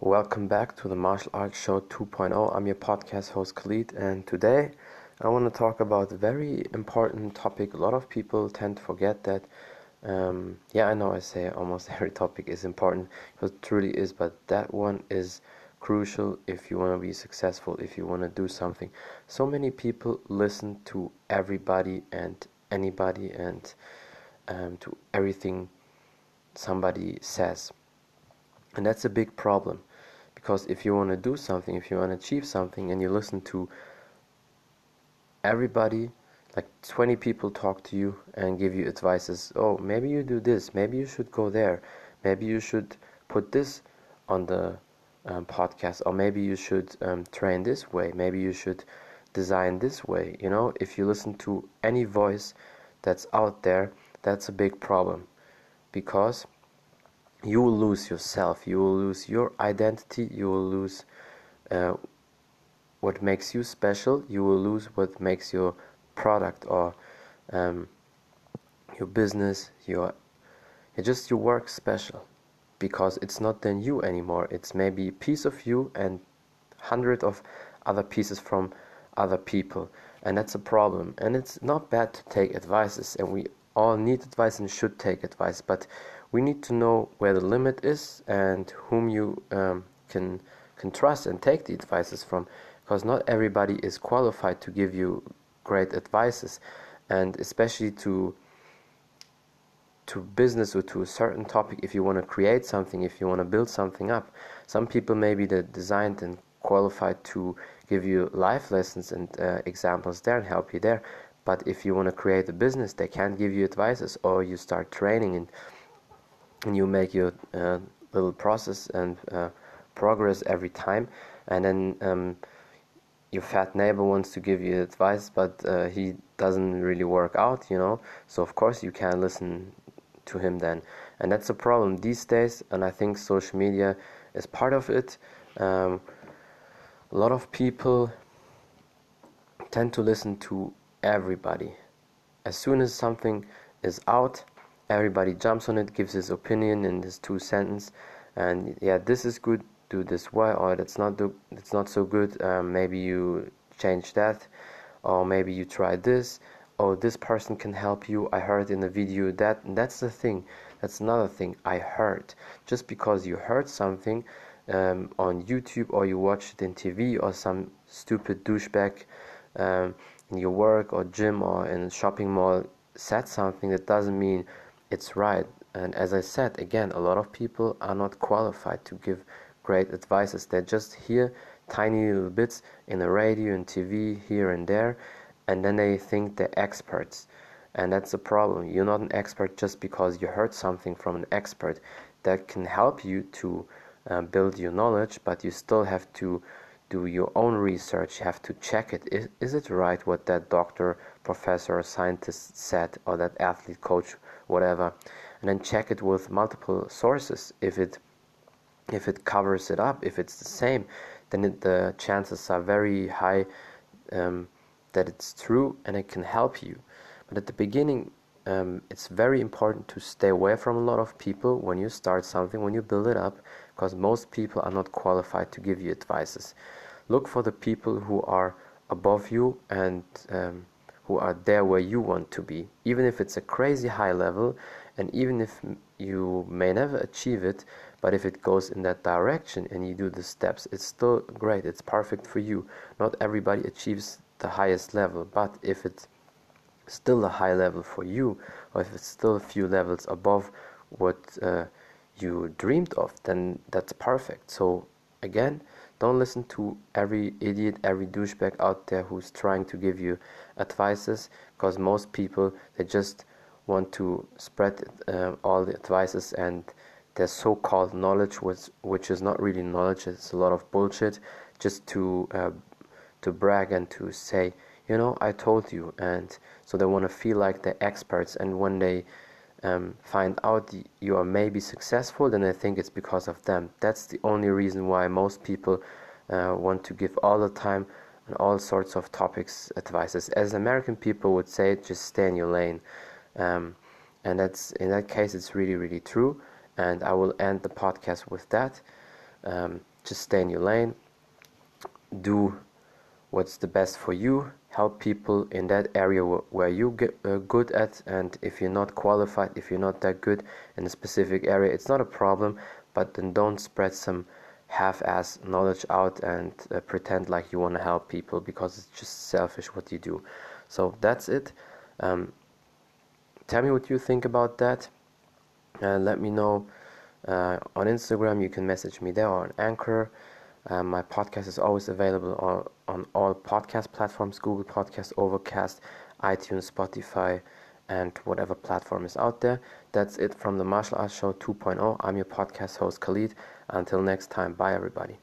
Welcome back to the Martial Arts Show 2.0. I'm your podcast host Khalid, and today I want to talk about a very important topic. A lot of people tend to forget that. Um, yeah, I know I say almost every topic is important because it truly is, but that one is crucial if you want to be successful, if you want to do something. So many people listen to everybody and anybody and um, to everything somebody says. And that's a big problem because if you want to do something, if you want to achieve something, and you listen to everybody, like 20 people talk to you and give you advices, oh, maybe you do this, maybe you should go there, maybe you should put this on the um, podcast, or maybe you should um, train this way, maybe you should design this way. You know, if you listen to any voice that's out there, that's a big problem because you will lose yourself you will lose your identity you will lose uh, what makes you special you will lose what makes your product or um, your business your just your work special because it's not then you anymore. It's maybe a piece of you and hundred of other pieces from other people and that's a problem. And it's not bad to take advices and we all need advice and should take advice but we need to know where the limit is and whom you um, can can trust and take the advices from because not everybody is qualified to give you great advices. And especially to to business or to a certain topic if you want to create something if you want to build something up. Some people maybe they're designed and qualified to give you life lessons and uh, examples there and help you there. But if you want to create a business they can't give you advices or you start training and you make your uh, little process and uh, progress every time? And then um, your fat neighbor wants to give you advice but uh, he doesn't really work out you know? So of course you can't listen to him then. And that's a problem these days and i think social media is part of it. Um, a lot of people tend to listen to everybody. As soon as something is out everybody jumps on it, gives his opinion in his two sentence, and yeah, this is good, do this way, or that's not do, that's not so good. Um, maybe you change that, or maybe you try this. Oh, this person can help you. I heard in the video that. that's the thing. That's another thing. I heard. Just because you heard something um, on YouTube or you watched it in TV or some stupid douchebag um, in your work or gym or in a shopping mall said something, that doesn't mean it's right. And as I said, again, a lot of people are not qualified to give great advices. They just hear tiny little bits in the radio and TV here and there, and then they think they're experts. And that's the problem. You're not an expert just because you heard something from an expert that can help you to uh, build your knowledge, but you still have to do your own research. You have to check it. Is, is it right what that doctor, professor, or scientist said, or that athlete coach whatever, and then check it with multiple sources. If it if it covers it up, if it's the same, then it, the chances are very high um, that it's true and it can help you. But at the beginning, um, it's very important to stay away from a lot of people when you start something, when you build it up, because most people are not qualified to give you advices. Look for the people who are above you and um, who are there where you want to be, even if it's a crazy high level, and even if you may never achieve it, but if it goes in that direction and you do the steps, it's still great, it's perfect for you. Not everybody achieves the highest level, but if it's still a high level for you, or if it's still a few levels above what uh, you dreamed of, then that's perfect. So, again, don't listen to every idiot, every douchebag out there who's trying to give you advices because most people they just want to spread uh, all the advices and their so-called knowledge which, which is not really knowledge it's a lot of bullshit just to uh, to brag and to say you know I told you and so they want to feel like they're experts and when they um, find out you are maybe successful, then I think it's because of them. That's the only reason why most people uh, want to give all the time all sorts of topics advices. As American people would say, just stay in your lane. Um, and that's in that case, it's really, really true. And I will end the podcast with that. Um, just stay in your lane, do what's the best for you, help people in that area where you get uh, good at, and if you're not qualified, if you're not that good in a specific area, it's not a problem, but then don't spread some half-ass knowledge out and uh, pretend like you want to help people because it's just selfish what you do. So that's it. Um, tell me what you think about that. Uh, let me know uh, on Instagram. You can message me there or on Anchor. Um, my podcast is always available on, on all podcast platforms Google Podcast, Overcast, iTunes, Spotify, and whatever platform is out there. That's it from the Martial Arts Show 2.0. I'm your podcast host, Khalid. Until next time, bye everybody.